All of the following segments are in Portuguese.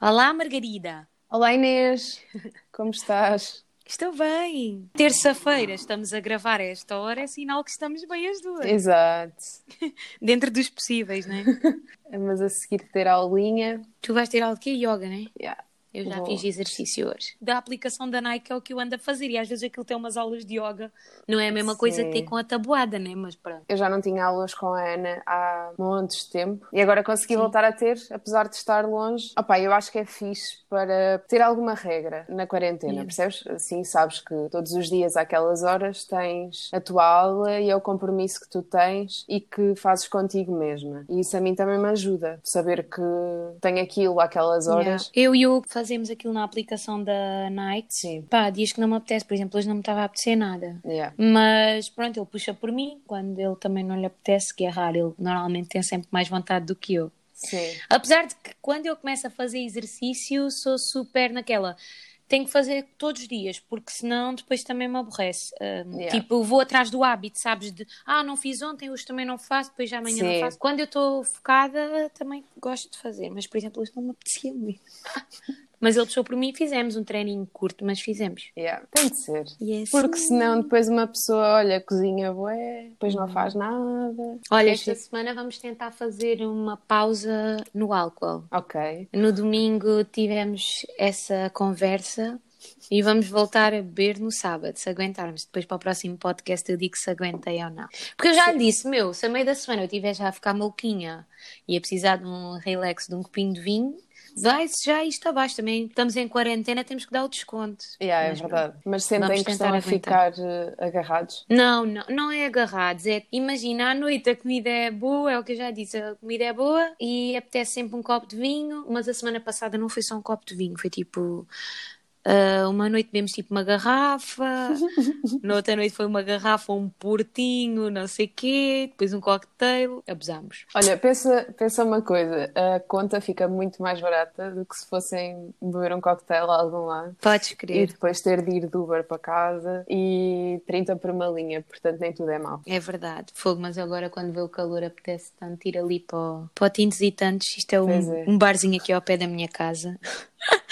Olá, Margarida. Olá Inês, como estás? Estou bem. Terça-feira estamos a gravar a esta hora, é sinal que estamos bem as duas. Exato. Dentro dos possíveis, né? Mas a seguir ter aulinha. tu vais ter aula de quê? Yoga, né? Yeah. Eu já Vou. fiz exercício hoje. Da aplicação da Nike é o que eu ando a fazer. E às vezes aquilo tem umas aulas de yoga. Não é a mesma coisa que ter Sim. com a tabuada, né? Mas pronto. Eu já não tinha aulas com a Ana há montes de tempo e agora consegui voltar a ter, apesar de estar longe. Opa, eu acho que é fixe para ter alguma regra na quarentena, Yeah. percebes? Assim sabes que todos os dias àquelas horas tens a tua aula e é o compromisso que tu tens e que fazes contigo mesma. E isso a mim também me ajuda, saber que tenho aquilo àquelas horas. Yeah. Eu e o fazemos aquilo na aplicação da Nike. Sim. Pá, dias que não me apetece. Por exemplo, hoje não me estava a apetecer nada. Yeah. Mas pronto, ele puxa por mim quando ele também não lhe apetece, que é raro. Ele normalmente tem sempre mais vontade do que eu. Sim. Apesar de que quando eu começo a fazer exercício, sou super naquela. Tenho que fazer todos os dias, porque senão depois também me aborrece. Um, Yeah. Tipo, vou atrás do hábito, sabes? De ah, não fiz ontem, hoje também não faço, depois já amanhã não Sim. faço. Quando eu estou focada, também gosto de fazer, mas por exemplo, hoje não me apetecia muito. mas ele puxou por mim e fizemos um treininho curto, mas fizemos. Yeah. Tem de ser. É Porque senão depois uma pessoa, olha, cozinha bué, depois não faz nada. Olha, Deixa- esta semana vamos tentar fazer uma pausa no álcool. Ok. No domingo tivemos essa conversa e vamos voltar a beber no sábado, se aguentarmos. Depois para o próximo podcast eu digo se aguentei ou não. Porque eu já lhe disse, meu, se a meio da semana eu estiver já a ficar maluquinha e a precisar de um relax, de um copinho de vinho, vai-se já isto abaixo. Também estamos em quarentena, temos que dar o desconto. Yeah, é Mas verdade. Mas sentem que estão a ficar eh, agarrados. Não, não, não é agarrados. É, imagina, à noite a comida é boa, é o que eu já disse, a comida é boa e apetece sempre um copo de vinho, mas a semana passada não foi só um copo de vinho, foi tipo. Ah, uma noite bebemos tipo uma garrafa, na outra noite foi uma garrafa, um portinho, não sei quê, depois um cocktail, abusámos. Olha, pensa, pensa uma coisa, a conta fica muito mais barata do que se fossem beber um cocktail a algum lado. Podes E crer, depois ter de ir de Uber para casa e 30 por uma linha, portanto nem tudo é mau. é verdade. Fogo, mas agora quando vê o calor apetece tanto ir ali para o, para o Tintos e Tantos, isto é um, é. um barzinho aqui ao pé da minha casa.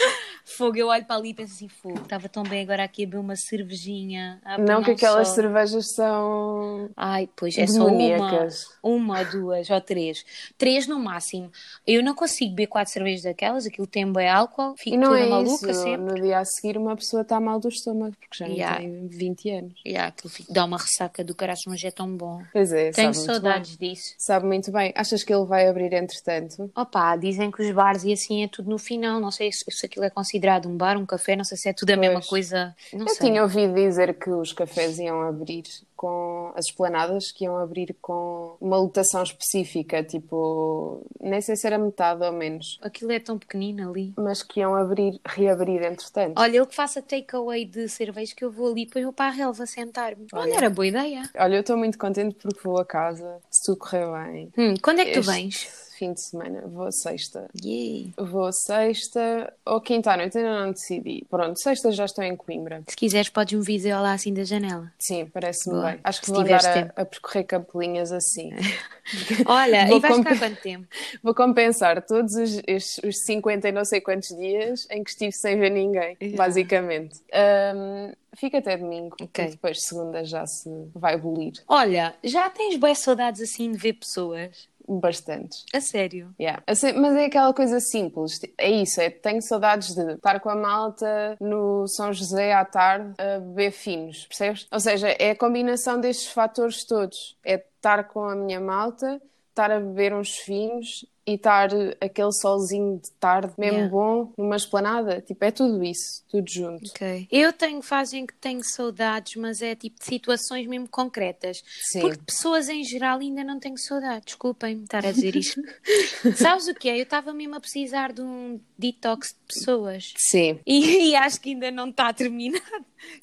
Fogo, eu olho para ali e penso assim, fogo, estava tão bem agora aqui a beber uma cervejinha. Não que aquelas sol. cervejas são Ai, pois é só uma, uma duas ou três. Três no máximo. Eu não consigo beber quatro cervejas daquelas, aquilo tem bem álcool, fico não toda é maluca isso, sempre. no dia a seguir uma pessoa está mal do estômago, porque já não Yeah. tem 20 anos. E ah, aquilo fica- dá uma ressaca do caraço, mas é tão bom. Pois é, Tenho saudades disso. bem. Sabe muito bem. Achas que ele vai abrir entretanto? Opa, dizem que os bares e assim é tudo no final. Não sei se, se aquilo é considerado um bar, um café, não sei se é tudo a mesma Pois. coisa. Não Eu sei. tinha ouvido dizer que os cafés iam abrir com as esplanadas, que iam abrir com uma lotação específica, tipo, nem sei se era metade ou menos, Aquilo é tão pequenino ali. mas que iam abrir, reabrir entretanto. Olha, ele que faça takeaway de cerveja que eu vou ali, depois vou para a relva sentar-me. Olha, Olha. era boa ideia. Olha, eu estou muito contente porque vou a casa, se tudo correr bem. Hum, quando é que tu Este vens? Fim de semana, vou sexta. Yay. Vou sexta ou quinta à noite, ainda não decidi. Pronto, sexta já estou em Coimbra. Se quiseres, podes-me dizer lá assim da janela. Sim, parece-me bem. Acho que Se vou andar a, a percorrer capelinhas assim. Olha, Vou e vais ficar quanto tempo? Vou compensar todos os, estes- os 50 e não sei quantos dias em que estive sem ver ninguém, Yeah. basicamente. Ahm, fica até domingo, Ok. e depois segunda já se vai bolir. Olha, já tens boas saudades assim de ver pessoas? Bastantes. A sério? Yeah. Assim, Mas é aquela coisa simples. É isso, é tenho saudades de estar com a malta no São José à tarde a beber finos, percebes? Ou seja, é a combinação destes fatores todos. É estar com a minha malta, estar a beber uns finos e estar aquele solzinho de tarde, mesmo Yeah. bom, numa esplanada. Tipo, é tudo isso, tudo junto. Ok. Eu tenho fase em que tenho saudades, mas é tipo de situações mesmo concretas. Sim. Porque de pessoas em geral ainda não tenho saudade. Desculpem-me estar a dizer isto. Sabes o que é? Eu estava mesmo a precisar de um detox de pessoas. Sim, E, e acho que ainda não está terminado.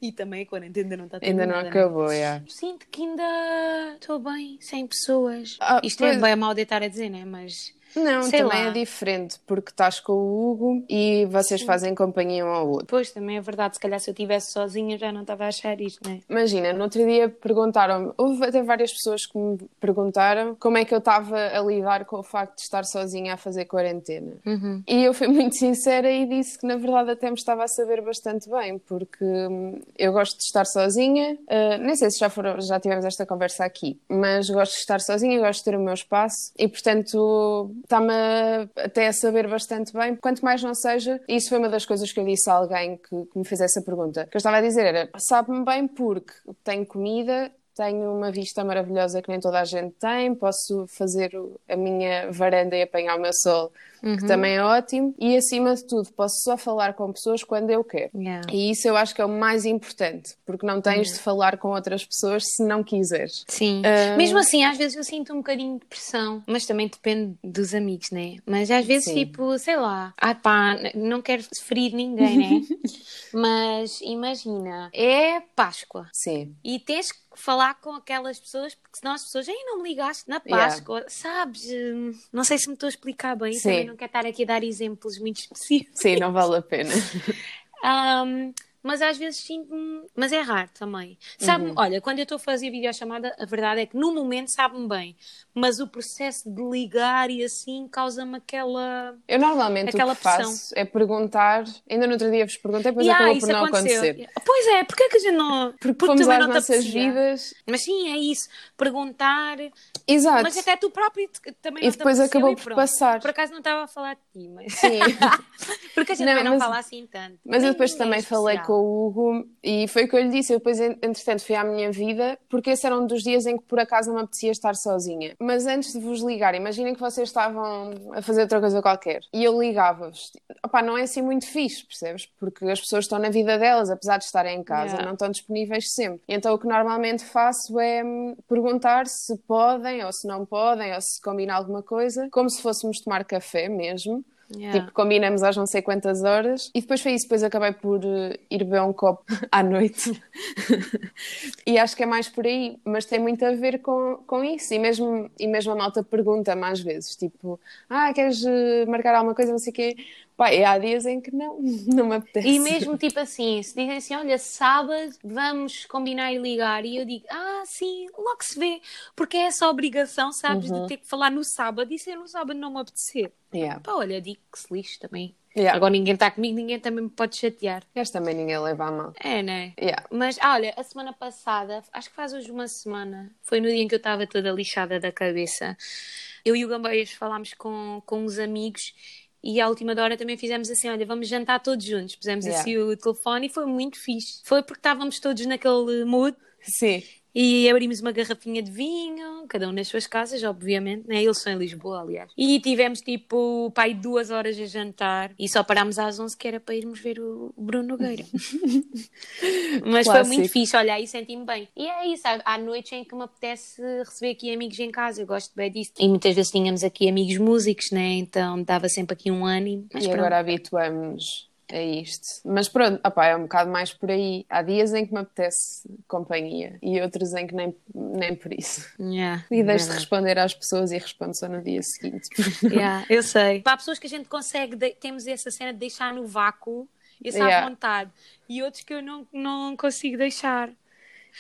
E também a quarentena ainda não está ainda terminada. não né? acabou, yeah. Sinto que ainda estou bem, sem pessoas. Ah, Isto é pois- bem mal de estar a dizer, né? Mas Não, Sei também lá. é diferente, porque estás com o Hugo e vocês fazem companhia um ao outro. Pois, também é verdade. Se calhar se eu estivesse sozinha já não estava a achar isto, né? Imagina, no outro dia perguntaram-me, houve até várias pessoas que me perguntaram como é que eu estava a lidar com o facto de estar sozinha a fazer quarentena. Uhum. E eu fui muito sincera e disse que na verdade até me estava a saber bastante bem, porque hum, eu gosto de estar sozinha, uh, nem sei se já, foram, já tivemos esta conversa aqui, mas gosto de estar sozinha, gosto de ter o meu espaço e portanto está-me até a saber bastante bem, quanto mais não seja, isso foi uma das coisas que eu disse a alguém que, que me fez essa pergunta, que eu estava a dizer era, sabe-me bem porque tenho comida, tenho uma vista maravilhosa que nem toda a gente tem, posso fazer o- a minha varanda e apanhar o meu sol, que também é ótimo, e acima de tudo, posso só falar com pessoas quando eu quero. Yeah. E isso eu acho que é o mais importante, porque não tens de falar com outras pessoas se não quiseres. Sim. Ah. Mesmo assim, às vezes eu sinto um bocadinho de pressão, mas também depende dos amigos, né? Mas às vezes, Sim. tipo, sei lá, ah pá, não quero ferir ninguém, né? mas imagina, é Páscoa Sim, e tens que falar com aquelas pessoas, porque senão as pessoas, ei, não me ligaste na Yeah. Páscoa, sabes? Hum, Não sei se me estou a explicar bem, Sim. Não quero estar aqui a dar exemplos muito específicos. sim, não vale a pena. Um, mas às vezes sinto-me. Mas é raro também. Sabe, Uhum. olha, quando eu estou a fazer videochamada, a verdade é que no momento sabe-me bem. Mas o processo de ligar e assim causa-me aquela. Eu normalmente Aquela o que faço pressão. é perguntar, ainda no outro dia vos perguntei, depois E, ah, acabou isso por não aconteceu. acontecer. Pois é, porque é que a gente não. Porque fomos também às não nossas vidas. Mas sim, é isso. Perguntar. Exato. Mas até tu próprio também E depois acabou por passar. Por acaso não estava a falar de ti, mas. Sim. porque a gente Não, também não mas- fala assim tanto. Mas eu Nem depois ninguém também é falei especial. Com o Hugo e foi o que eu lhe disse. Eu depois, en- entretanto, fui à minha vida porque esse era um dos dias em que por acaso não me apetecia estar sozinha. Mas antes de vos ligar, imaginem que vocês estavam a fazer outra coisa qualquer e eu ligava-vos. Opá, não é assim muito fixe, percebes? Porque as pessoas estão na vida delas, apesar de estarem em casa, Yeah. não estão disponíveis sempre. Então o que normalmente faço é perguntar se podem ou se não podem ou se combina alguma coisa, como se fôssemos tomar café mesmo. Yeah. Tipo, combinamos às não sei quantas horas e depois foi isso. Depois acabei por eh, ir beber um copo à noite. e acho que é mais por aí, mas tem muito a ver com, com isso. E mesmo, e mesmo a malta pergunta-me às vezes: tipo, ah, queres eh, marcar alguma coisa? Não sei o quê. Pá, e há dias em que não, não me apetece. E mesmo tipo assim, se dizem assim, olha, sábado vamos combinar e ligar, e eu digo, ah, sim, logo se vê, porque é essa obrigação, sabes, Uhum. de ter que falar no sábado e se eu no sábado não me apetecer. Yeah. Pá, olha, digo que se lixe também. Yeah. Agora ninguém está comigo, ninguém também me pode chatear. Este também ninguém leva a mal. É, né? Yeah. Mas, ah, olha, a semana passada, acho que faz hoje uma semana, foi no dia em que eu estava toda lixada da cabeça. Eu e o Gambeias falámos com, com uns amigos e à última hora também fizemos assim: olha, vamos jantar todos juntos. Pusemos Yeah. assim o telefone e foi muito fixe. Foi porque estávamos todos naquele mood Sim. E abrimos uma garrafinha de vinho, cada um nas suas casas, obviamente, né? Eles são em Lisboa, aliás. E tivemos tipo, pai, duas horas a jantar e só parámos às 11 que era para irmos ver o Bruno Nogueira. Mas foi muito fixe, olha, aí senti-me bem. E é isso, há, há noites em que me apetece receber aqui amigos em casa, eu gosto bem disso. E muitas vezes tínhamos aqui amigos músicos, né? Então dava sempre aqui um ânimo. Mas e pronto. agora habituamos a isto. Mas pronto, opá, é um bocado mais por aí. Há dias em que me apetece companhia e outros em que nem, nem por isso. Yeah, E deixo de responder às pessoas e respondo só no dia seguinte. Yeah, eu sei. Há pessoas que a gente consegue, de- temos essa cena de deixar no vácuo, essa Yeah. à vontade, e outros que eu não, não consigo deixar.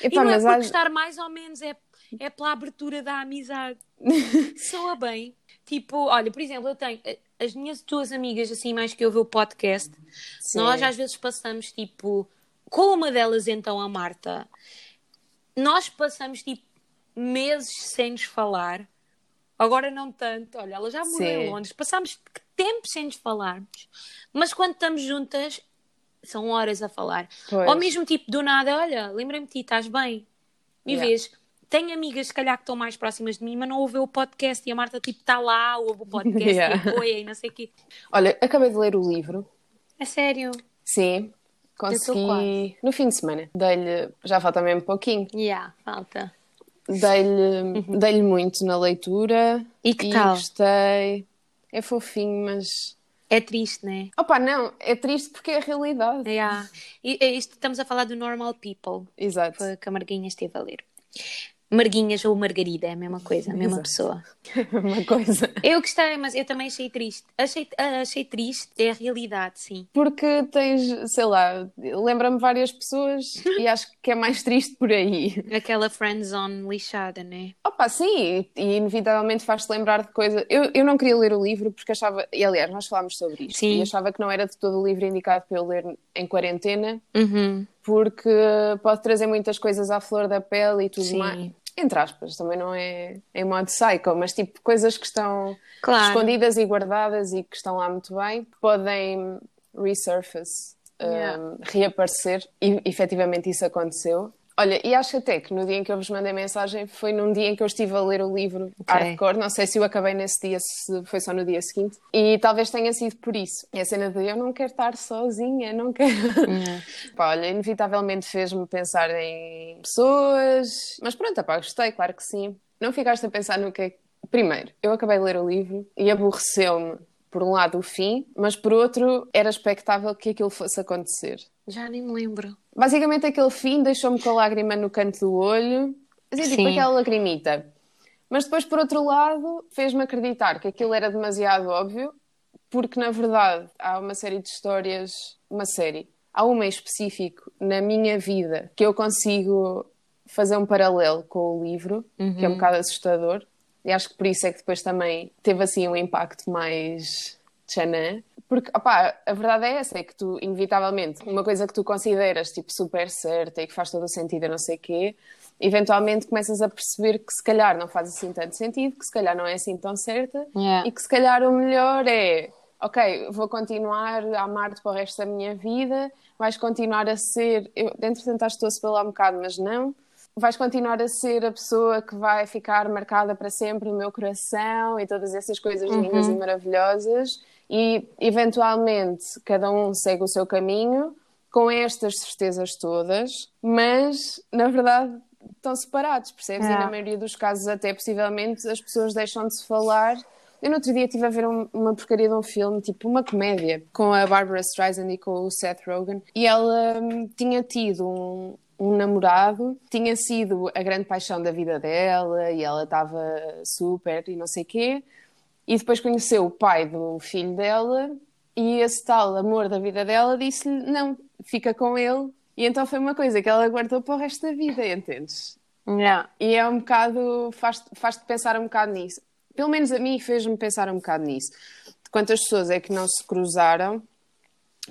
e Epá, não é por há- gostar mais ou menos, é, é pela abertura da amizade. Soa bem. Tipo, olha, por exemplo, eu tenho eh, as minhas duas amigas, assim, mais que eu ver o podcast, Sim. nós às vezes passamos, tipo, com uma delas, então, a Marta, nós passamos, tipo, meses sem nos falar. Agora não tanto. Olha, ela já morou em. Londres. Passámos tempo sem nos falarmos. Mas quando estamos juntas, são horas a falar. Pois. Ou mesmo, tipo, do nada, olha, lembrei-me de ti, estás bem? E Yeah. vês, tenho amigas, se calhar, que estão mais próximas de mim, mas não ouvem o podcast. E a Marta, tipo, está lá, ouve o podcast Yeah. e apoia e não sei o quê. Olha, acabei de ler o livro. É sério. Sim. Consegui no fim de semana. Dei-lhe, já falta mesmo pouquinho. Yeah, falta. Dei-lhe dei muito na leitura Uhum. E que tal? gostei. É fofinho, mas. É triste, né? Opa, não, é triste porque é a realidade. Yeah. E, e isto, estamos a falar do Normal People. Exato. Que a Marguinha esteve a ler. Marguinhas ou Margarida, é a mesma coisa, a mesma Exato. pessoa. Uma coisa. Eu gostei, mas eu também achei triste. Achei, ah, achei triste, é a realidade, sim. Porque tens, sei lá, lembra-me várias pessoas e acho que é mais triste por aí. Aquela friendzone lixada, né? Opa, sim, e inevitavelmente faz-te lembrar de coisas. Eu, eu não queria ler o livro porque achava, e aliás, nós falámos sobre isto, Sim. e achava que não era de todo o livro indicado para eu ler em quarentena, Uhum. porque pode trazer muitas coisas à flor da pele e tudo Sim. mais. Entre aspas, também não é em modo psycho, mas tipo coisas que estão Claro. escondidas e guardadas e que estão lá muito bem, podem resurface, Yeah. um, reaparecer, e efetivamente isso aconteceu. Olha, e acho até que no dia em que eu vos mandei mensagem foi num dia em que eu estive a ler o livro Hardcore. Não sei se eu acabei nesse dia, se foi só no dia seguinte. E talvez tenha sido por isso. E a cena de eu não quero estar sozinha, não quero. Pá, olha, inevitavelmente fez-me pensar em pessoas. Mas pronto, pá, gostei, claro que sim. Não ficaste a pensar no que é. Primeiro, eu acabei de ler o livro e aborreceu-me, por um lado, o fim, mas por outro, era expectável que aquilo fosse acontecer. Já nem me lembro. Basicamente, aquele fim deixou-me com a lágrima no canto do olho, assim, tipo Sim. aquela lagrimita. Mas depois, por outro lado, fez-me acreditar que aquilo era demasiado óbvio, porque na verdade há uma série de histórias, uma série, há uma em específico na minha vida que eu consigo fazer um paralelo com o livro, que é um bocado assustador. E acho que por isso é que depois também teve assim um impacto mais tchanã. Porque, opá, a verdade é essa, é que tu, inevitavelmente, uma coisa que tu consideras, tipo, super certa e que faz todo o sentido, não sei quê, eventualmente começas a perceber que se calhar não faz assim tanto sentido, que se calhar não é assim tão certa, Yeah. e que se calhar o melhor é, ok, vou continuar a amar-te para o resto da minha vida, vais continuar a ser, eu, entretanto acho que estou a separar um bocado, mas não, vais continuar a ser a pessoa que vai ficar marcada para sempre no meu coração e todas essas coisas lindas e maravilhosas e eventualmente cada um segue o seu caminho com estas certezas todas, mas na verdade estão separados, percebes? E É. na maioria dos casos até possivelmente as pessoas deixam de se falar. Eu no outro dia estive a ver um- uma porcaria de um filme, tipo uma comédia, com a Barbara Streisand e com o Seth Rogen, e ela hum, tinha tido um, um namorado, tinha sido a grande paixão da vida dela e ela estava super e não sei quê, e depois conheceu o pai do filho dela e esse tal amor da vida dela disse-lhe não, fica com ele. E então foi uma coisa que ela guardou para o resto da vida, entendes? Yeah. E é um bocado, faz- faz-te pensar um bocado nisso. Pelo menos a mim fez-me pensar um bocado nisso. De quantas pessoas é que não se cruzaram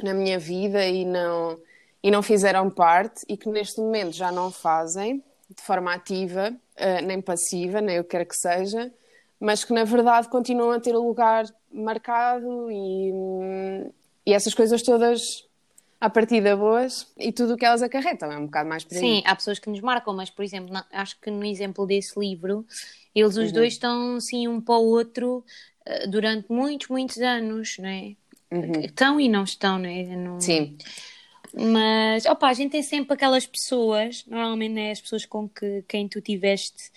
na minha vida e não, e não fizeram parte e que neste momento já não fazem de forma ativa, eh, nem passiva, nem o que quer que seja, mas que na verdade continuam a ter o lugar marcado e, e essas coisas todas à partida boas e tudo o que elas acarretam. É um bocado mais por. Sim, há pessoas que nos marcam, mas, por exemplo, na- acho que no exemplo desse livro, eles os dois estão, assim, um para o outro eh, durante muitos, muitos anos, não é? Estão e não estão, não é? Não- Sim. Mas, opa, a gente tem sempre aquelas pessoas, normalmente né, as pessoas com que, quem tu tiveste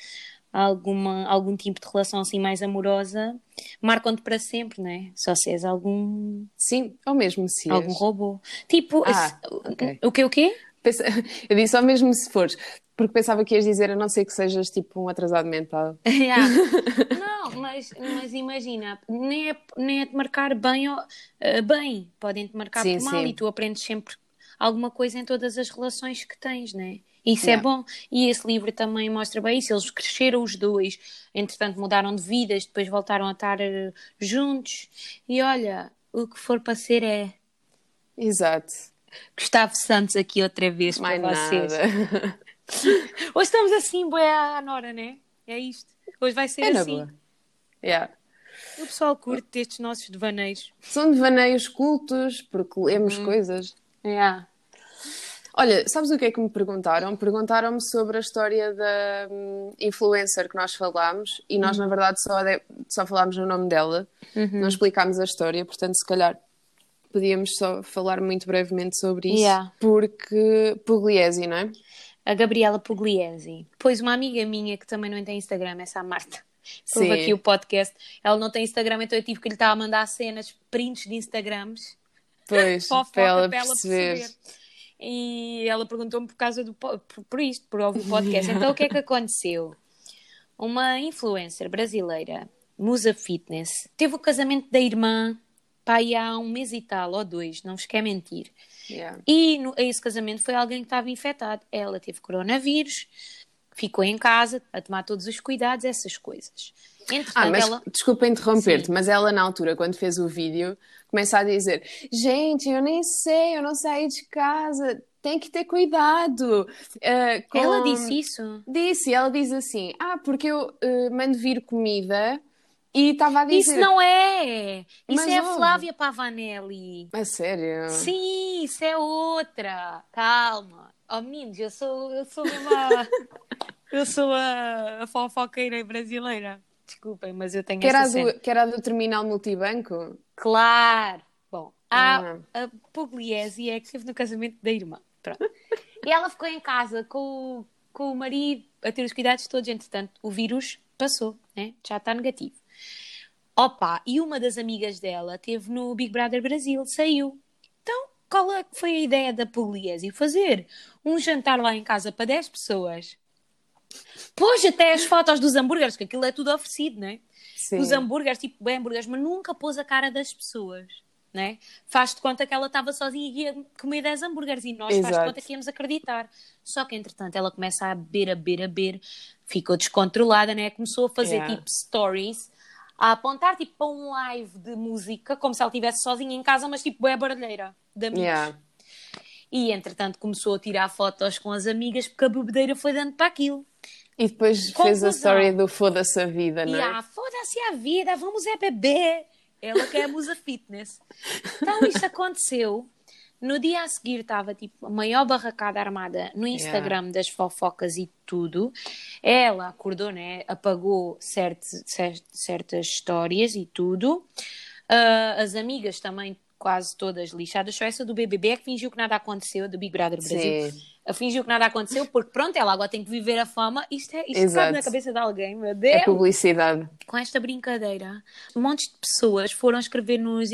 alguma, algum tipo de relação assim mais amorosa, marcam-te para sempre, não é? Só se és algum, Sim, ou mesmo se algum és. robô. Tipo, Ah, esse- ok. o que o quê? Eu disse só mesmo se fores, porque pensava que ias dizer a não ser que sejas tipo um atrasado mental. Yeah. Não, mas, mas imagina, nem é, nem é de marcar bem ou eh, bem, podem-te marcar Sim, por mal sim. e tu aprendes sempre alguma coisa em todas as relações que tens, né? Isso é Yeah. bom. E esse livro também mostra bem isso. Eles cresceram os dois, entretanto mudaram de vidas, depois voltaram a estar eh, juntos. E olha, o que for para ser é. Exato. Gustavo Santos aqui outra vez Mais para vocês. nada. Hoje estamos assim, boé à Nora, né? É isto. Hoje vai ser É assim. boa. Yeah. O pessoal curte estes nossos devaneios. São devaneios cultos, porque lemos Uhum. coisas. Yeah. Olha, sabes o que é que me perguntaram? Perguntaram-me sobre a história da hum, influencer que nós falámos e Uhum. nós, na verdade, só, de- só falámos no nome dela, não explicámos a história, portanto, se calhar podíamos só falar muito brevemente sobre isso, Yeah. porque Pugliese, não é? A Gabriela Pugliese. Pois uma amiga minha que também não tem Instagram, essa a Marta. Houve aqui o podcast. Ela não tem Instagram, então eu tive que lhe estar a mandar cenas, prints de Instagrams. Pois, para ela para ela perceber. perceber. E ela perguntou-me por causa do po- por, por isto, por ouvir o podcast. Então o que é que aconteceu? Uma influencer brasileira, Musa Fitness, teve o casamento da irmã pá, aí há um mês e tal, ou dois, não vos quer mentir. Yeah. E no, a esse casamento foi alguém que estava infectado. Ela teve coronavírus, ficou em casa a tomar todos os cuidados, essas coisas. Entretanto, Ah, mas ela. desculpa interromper-te, mas ela na altura, quando fez o vídeo, começa a dizer: Gente, eu nem sei, eu não saí de casa, tem que ter cuidado. Ah, com- Ela disse isso. Disse, ela diz assim: Ah, porque eu ah, mando vir comida e estava a dizer. Isso não é! Isso Mas é a. Flávia Pavanelli. A sério? Sim, isso é outra. Calma. Oh, meninos, eu sou, eu sou mesmo a... eu sou a, a fofoqueira brasileira. Desculpem, mas eu tenho Que era, a essa cena. do, que era do terminal multibanco? Claro. Bom, a, Ah. a Pugliese é que esteve no casamento da irmã. Pronto. E ela ficou em casa com, o- com o marido a ter os cuidados todos. Entretanto, o vírus passou, né? já está negativo. Opa, e uma das amigas dela teve no Big Brother Brasil, saiu. Qual é que foi a ideia da Pugliese? Fazer um jantar lá em casa para 10 pessoas. Pôs até as fotos dos hambúrgueres, que aquilo é tudo oferecido, não é? Sim. os hambúrgueres, tipo bem hambúrgueres, mas nunca pôs a cara das pessoas, né? Faz de conta que ela estava sozinha e ia comer 10 hambúrgueres e nós faz de Exato. conta que íamos acreditar. Só que entretanto ela começa a beber, a beber, a beber, ficou descontrolada, né? Começou a fazer Yeah. tipo stories, a apontar tipo para um live de música, como se ela estivesse sozinha em casa, mas tipo é barulheira de amigos. Yeah. E entretanto começou a tirar fotos com as amigas porque a bebedeira foi dando para aquilo. E depois fez a história do foda-se a vida, não é? ah, foda-se a vida, vamos é beber. Ela que é a musa fitness. Então isto aconteceu. No dia a seguir estava tipo a maior barracada armada no Instagram das fofocas e tudo. Ela acordou, né? Apagou certos- cer- certas histórias e tudo. Ah, as amigas também quase todas lixadas. Só essa do BBB é que fingiu que nada aconteceu, do Big Brother Brasil. Sim. A fingiu que nada aconteceu porque pronto, ela agora tem que viver a fama. Isto, é, isto cabe na cabeça de alguém, meu Deus É publicidade. com esta brincadeira, montes de pessoas foram escrever nos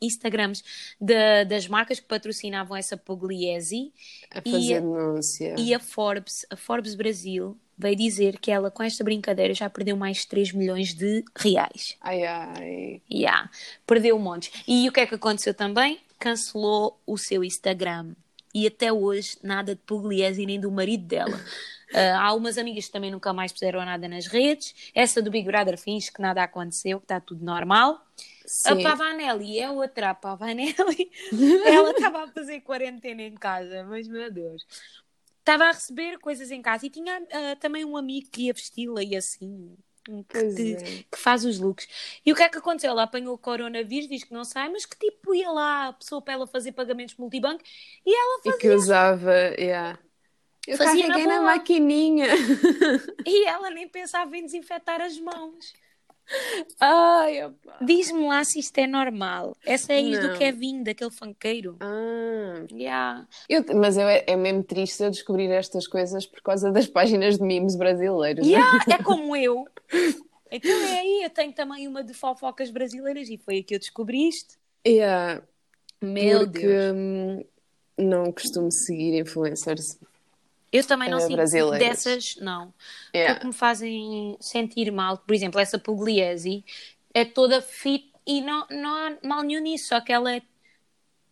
Instagrams da- das marcas que patrocinavam essa Pugliese A E- fazer denúncia. e a Forbes, a Forbes Brasil, veio dizer que ela com esta brincadeira já perdeu mais de 3 milhões de reais. Ai, ai. Yeah, perdeu um monte. E o que é que aconteceu também? Cancelou o seu Instagram. E até hoje nada de Pugliese nem do marido dela. Ah, há umas amigas que também nunca mais puseram nada nas redes. Essa do Big Brother finge que nada aconteceu, que está tudo normal. A Sim. Pavanelli é outra a Pavanelli. Ela estava a fazer quarentena em casa, mas meu Deus. Estava a receber coisas em casa e tinha ah, também um amigo que ia vesti-la e assim. Que, Pois que- é. que faz os looks. E o que é que aconteceu? Ela apanhou o coronavírus, diz que não sai, mas que tipo ia lá a pessoa para ela fazer pagamentos multibanco e ela E que usava, yeah. Eu Fazia na carreguei na, boa. maquininha. e ela nem pensava em desinfetar as mãos. Ai, opa. Diz-me lá se isto é normal. Essa é a ex do. Kevin, daquele funkeiro. Ah. Yeah. Eu- mas eu, é mesmo triste eu descobrir estas coisas por causa das páginas de memes brasileiros. Yeah, é como eu. Então é aí, eu tenho também uma de fofocas brasileiras e foi aí que eu descobri isto. Yeah, Meu porque Deus. hum, não costumo seguir influencers. Eu também não eh, sinto dessas, não. Yeah. Porque me fazem sentir mal. Por exemplo, essa Pugliese é toda fit e não, não há mal nenhum nisso, só que ela é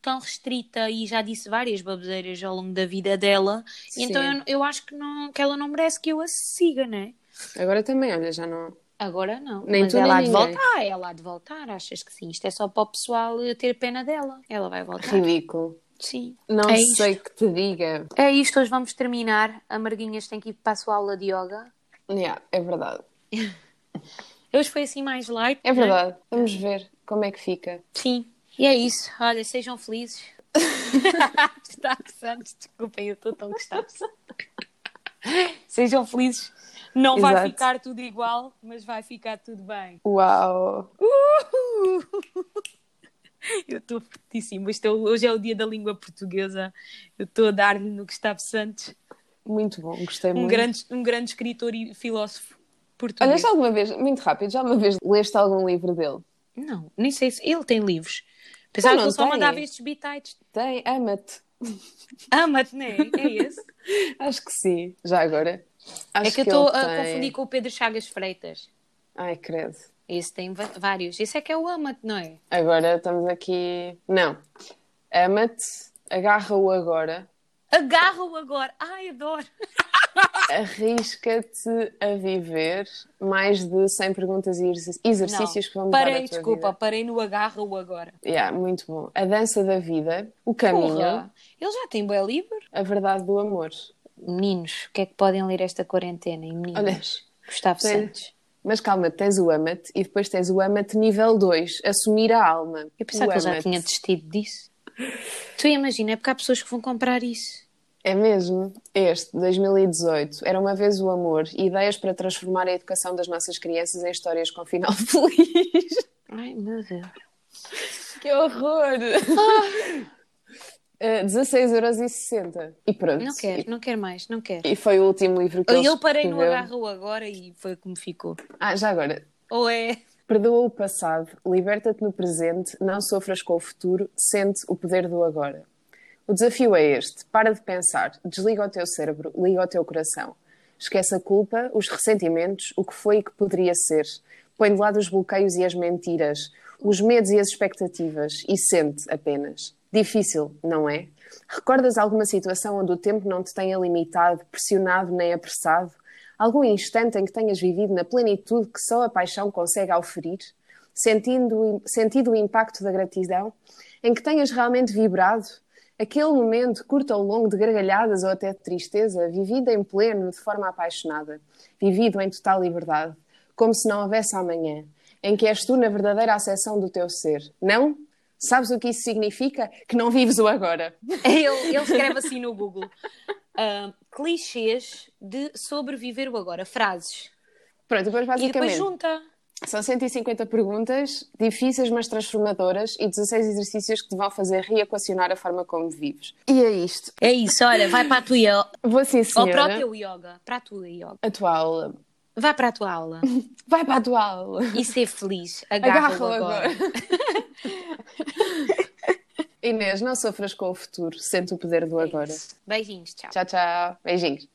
tão restrita e já disse várias baboseiras ao longo da vida dela. Então eu, eu acho que, não, que ela não merece que eu a siga, né? Agora também, olha, já não. Agora não. Nem Mas tu, ela nem há de ninguém. voltar, ela há de voltar. Achas que sim? Isto é só para o pessoal ter pena dela. Ela vai voltar. Ridículo. Sim. Não é sei isto. que te diga. É isto, hoje vamos terminar. A Marguinhas tem que ir para a sua aula de yoga. Yeah, é verdade. Hoje foi assim mais light. É né? verdade. Vamos ver como é que fica. Sim. E é isso. Olha, sejam felizes. Gustavo Santos, desculpem, eu estou tão Santos. Sejam felizes. Não vai Exato. ficar tudo igual, mas vai ficar tudo bem. Uau! Eu estou fortíssima. É- Hoje é o dia da língua portuguesa. Eu estou a dar-lhe no Gustavo Santos, Muito bom, gostei um muito. grande, um grande escritor e filósofo português. Olha, já alguma vez, muito rápido, já uma vez leste algum livro dele? Não, nem sei se ele tem livros. Pensava Não, que ele só mandava estes bitites. Tem, ama-te. Ama-te, não é? É esse? Acho que sim, já agora. Acho é que eu ele estou a tem- confundir com o Pedro Chagas Freitas. Ai, credo. Esse tem vários. Esse é que é o Ama-te, não é? Agora estamos aqui. Não. Ama-te, agarra-o agora, Agarra-o agora. Ai, adoro. arrisca-te a viver mais de 100 perguntas e exerc- exercícios Não. que vão mudar Parei, a tua desculpa, vida. parei no agarra-o agora. Yeah, muito bom. A dança da vida, o caminho, Porra, ele já tem bem livre. a verdade do amor. Meninos, o que é que podem ler esta quarentena? E meninas? Olha, Gustavo Santos. Mas calma, tens o ama-te e depois tens o ama-te nível 2, assumir a alma. Eu pensava que ele já tinha desistido disso. Tu imagina, é porque há pessoas que vão comprar isso. É mesmo. Este, 2018, era uma vez o amor, ideias para transformar a educação das nossas crianças em histórias com final feliz. Ai, meu Deus. Que horror! Uh, 16,60€. E pronto. Não quero, não quero mais, não quero. E, e foi o último livro que ele Eu parei no escreveu. agarra-o agora e foi como ficou. Ah, já agora. Ou é... Perdoa o passado, liberta-te no presente, não sofras com o futuro, sente o poder do agora. O desafio é este: para de pensar, desliga o teu cérebro, liga o teu coração. Esquece a culpa, os ressentimentos, o que foi e que poderia ser. Põe de lado os bloqueios e as mentiras, os medos e as expectativas e sente apenas. Difícil, não é? Recordas alguma situação onde o tempo não te tenha limitado, pressionado nem apressado? Algum instante em que tenhas vivido na plenitude que só a paixão consegue auferir? Sentindo, sentido o impacto da gratidão? Em que tenhas realmente vibrado? Aquele momento, curto ou longo, de gargalhadas ou até de tristeza, vivido em pleno, de forma apaixonada, vivido em total liberdade, como se não houvesse amanhã, em que és tu na verdadeira acessão do teu ser. Não? Sabes o que isso significa? Que não vives o agora. Ele, ele escreve assim no Google. ah, clichês de sobreviver o agora. Frases. Pronto, depois E depois basicamente junta. são 150 perguntas difíceis mas transformadoras e 16 exercícios que te vão fazer reequacionar a forma como vives. E é isto. É isso, olha, vai para a tua yoga. Vou assim, Ou senhora. para o teu yoga. Para a tua yoga. A Vai para a tua aula. Vai para a tua aula. E ser feliz. Agarra-o Agarra-o agora. agora. Inês, não sofras com o futuro, sente o poder do agora. Beijinhos, tchau. Tchau, tchau. Beijinhos.